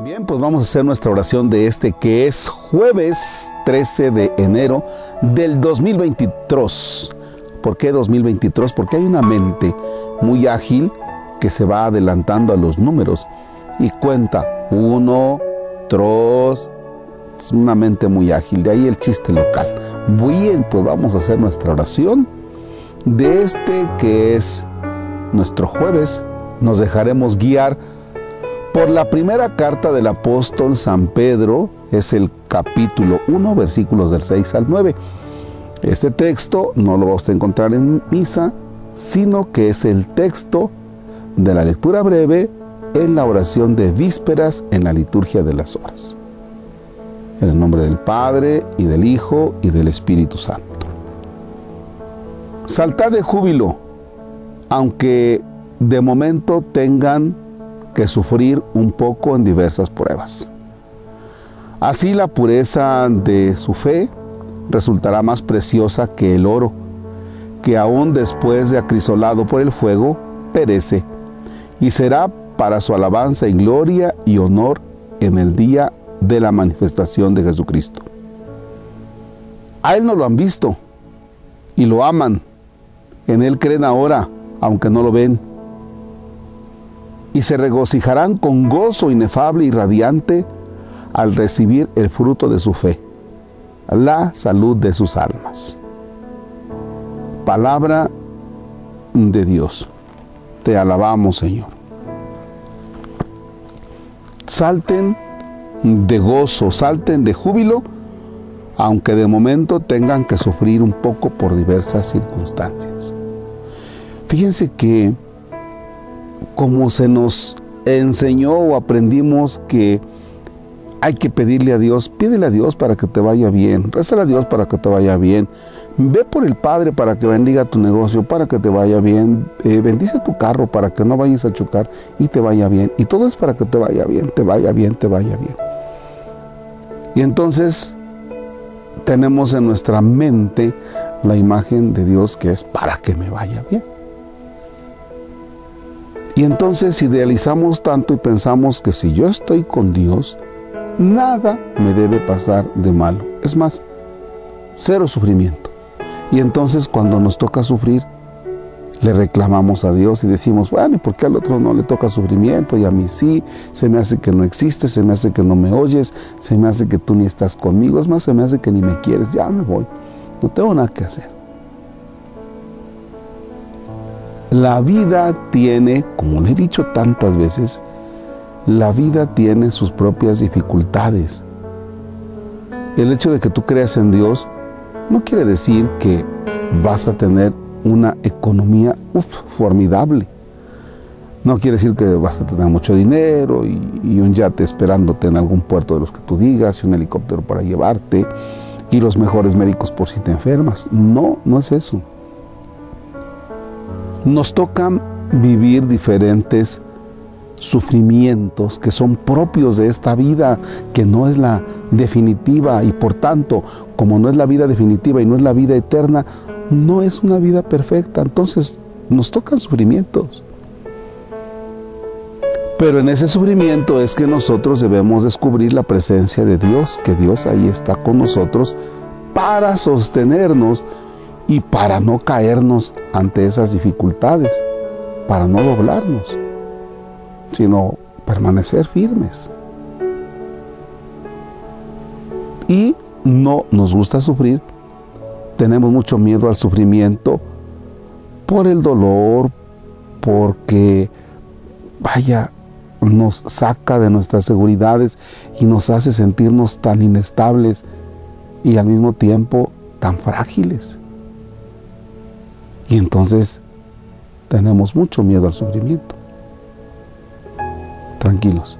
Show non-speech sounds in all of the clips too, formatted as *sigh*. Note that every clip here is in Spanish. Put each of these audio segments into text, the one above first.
Bien, pues vamos a hacer nuestra oración de este que es jueves 13 de enero del 2023. ¿Por qué 2023? Porque hay una mente muy ágil que se va adelantando a los números y cuenta uno, dos, es una mente muy ágil, de ahí el chiste local. Bien, pues vamos a hacer nuestra oración de este que es nuestro jueves. Nos dejaremos guiar por la primera carta del apóstol San Pedro, es el capítulo 1, versículos del 6 al 9. Este texto no lo vamos a encontrar en misa, sino que es el texto de la lectura breve en la oración de vísperas en la liturgia de las horas. En el nombre del Padre y del Hijo y del Espíritu Santo. Saltad de júbilo, aunque de momento tengan que sufrir un poco en diversas pruebas. Así la pureza de su fe resultará más preciosa que el oro, que aún después de acrisolado por el fuego, perece, y será para su alabanza y gloria y honor en el día de la manifestación de Jesucristo. A Él no lo han visto y lo aman. En Él creen ahora, aunque no lo ven y se regocijarán con gozo inefable y radiante al recibir el fruto de su fe, la salud de sus almas. Palabra de Dios. Te alabamos, Señor. Salten de gozo, salten de júbilo, aunque de momento tengan que sufrir un poco por diversas circunstancias. Fíjense que como se nos enseñó o aprendimos que hay que pedirle a Dios, pídele a Dios para que te vaya bien, rezale a Dios para que te vaya bien, ve por el Padre para que bendiga tu negocio, para que te vaya bien, eh, bendice tu carro para que no vayas a chocar y te vaya bien, y todo es para que te vaya bien, te vaya bien, te vaya bien. Y entonces tenemos en nuestra mente la imagen de Dios que es para que me vaya bien. Y entonces idealizamos tanto y pensamos que si yo estoy con Dios, nada me debe pasar de malo. Es más, cero sufrimiento. Y entonces cuando nos toca sufrir, le reclamamos a Dios y decimos, bueno, ¿y por qué al otro no le toca sufrimiento y a mí sí? Se me hace que no existe, se me hace que no me oyes, se me hace que tú ni estás conmigo, es más, se me hace que ni me quieres, ya me voy, no tengo nada que hacer. La vida tiene, como le he dicho tantas veces, la vida tiene sus propias dificultades. El hecho de que tú creas en Dios no quiere decir que vas a tener una economía formidable. No quiere decir que vas a tener mucho dinero y, y, un yate esperándote en algún puerto de los que tú digas y un helicóptero para llevarte y los mejores médicos por si te enfermas. No, no es eso nos tocan vivir diferentes sufrimientos que son propios de esta vida, que no es la definitiva y por tanto, como no es la vida definitiva y no es la vida eterna, no es una vida perfecta. Entonces nos tocan sufrimientos. Pero en ese sufrimiento es que nosotros debemos descubrir la presencia de Dios, que Dios ahí está con nosotros para sostenernos y para no caernos ante esas dificultades, para no doblarnos, sino permanecer firmes. Y no nos gusta sufrir, tenemos mucho miedo al sufrimiento por el dolor, porque, vaya, nos saca de nuestras seguridades y nos hace sentirnos tan inestables y al mismo tiempo tan frágiles. Y entonces tenemos mucho miedo al sufrimiento. Tranquilos.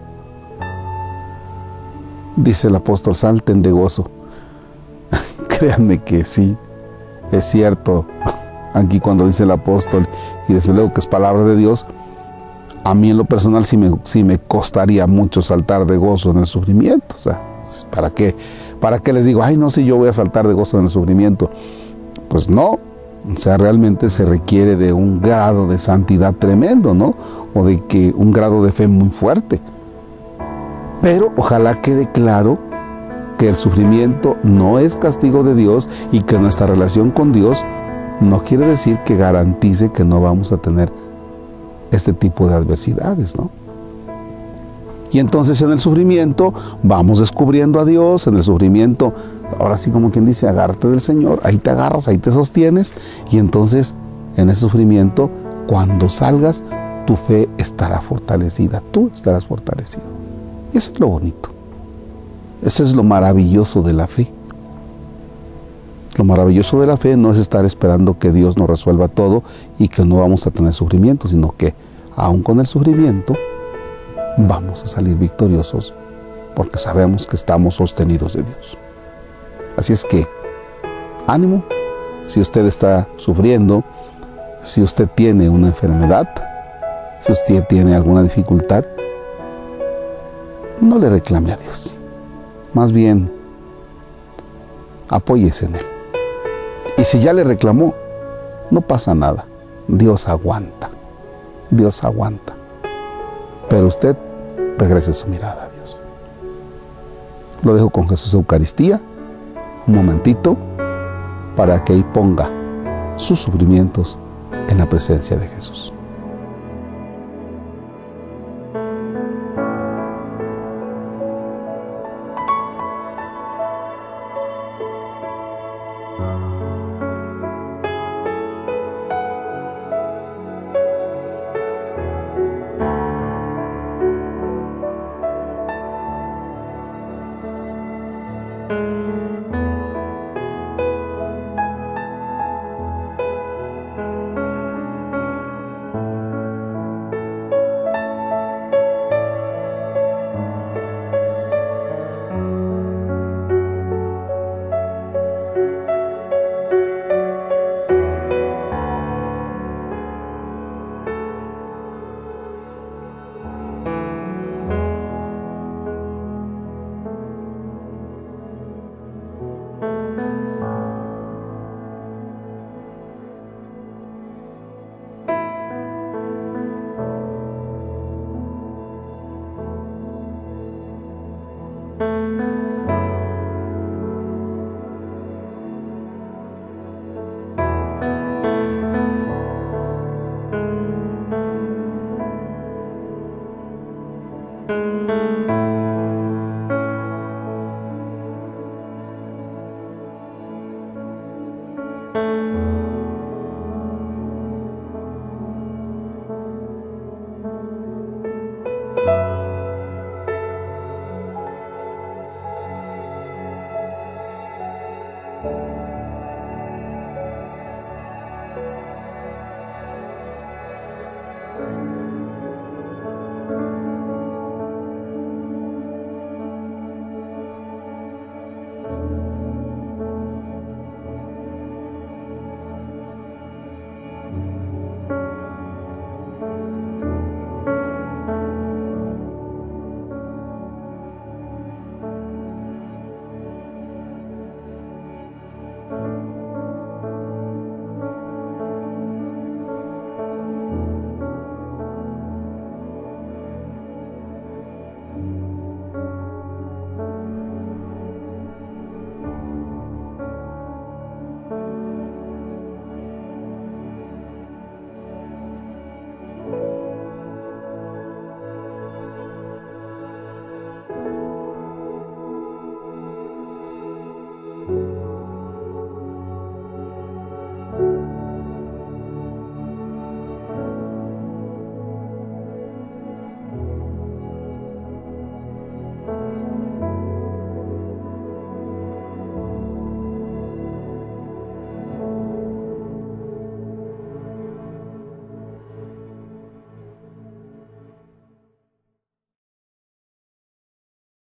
Dice el apóstol, salten de gozo. *laughs* Créanme que sí, es cierto. Aquí cuando dice el apóstol, y desde luego que es palabra de Dios, a mí en lo personal sí me, sí me costaría mucho saltar de gozo en el sufrimiento. O sea, ¿para qué? ¿Para qué les digo, ay, no sé, yo voy a saltar de gozo en el sufrimiento? Pues no, o sea, realmente se requiere de un grado de santidad tremendo, ¿no? O de que un grado de fe muy fuerte. Pero ojalá quede claro que el sufrimiento no es castigo de Dios y que nuestra relación con Dios no quiere decir que garantice que no vamos a tener este tipo de adversidades, ¿no? Y entonces en el sufrimiento vamos descubriendo a Dios, en el sufrimiento, ahora sí como quien dice, agárrate del Señor, ahí te agarras, ahí te sostienes, y entonces en ese sufrimiento, cuando salgas, tu fe estará fortalecida, tú estarás fortalecido. Y eso es lo bonito. Eso es lo maravilloso de la fe. Lo maravilloso de la fe no es estar esperando que Dios nos resuelva todo y que no vamos a tener sufrimiento, sino que aun con el sufrimiento vamos a salir victoriosos porque sabemos que estamos sostenidos de Dios. Así es que, ánimo, si usted está sufriendo, si usted tiene una enfermedad, si usted tiene alguna dificultad, no le reclame a Dios. Más bien, apóyese en Él. Y si ya le reclamó, no pasa nada. Dios aguanta. Dios aguanta. Pero usted regrese su mirada a Dios. Lo dejo con Jesús Eucaristía, un momentito, para que ahí ponga sus sufrimientos en la presencia de Jesús.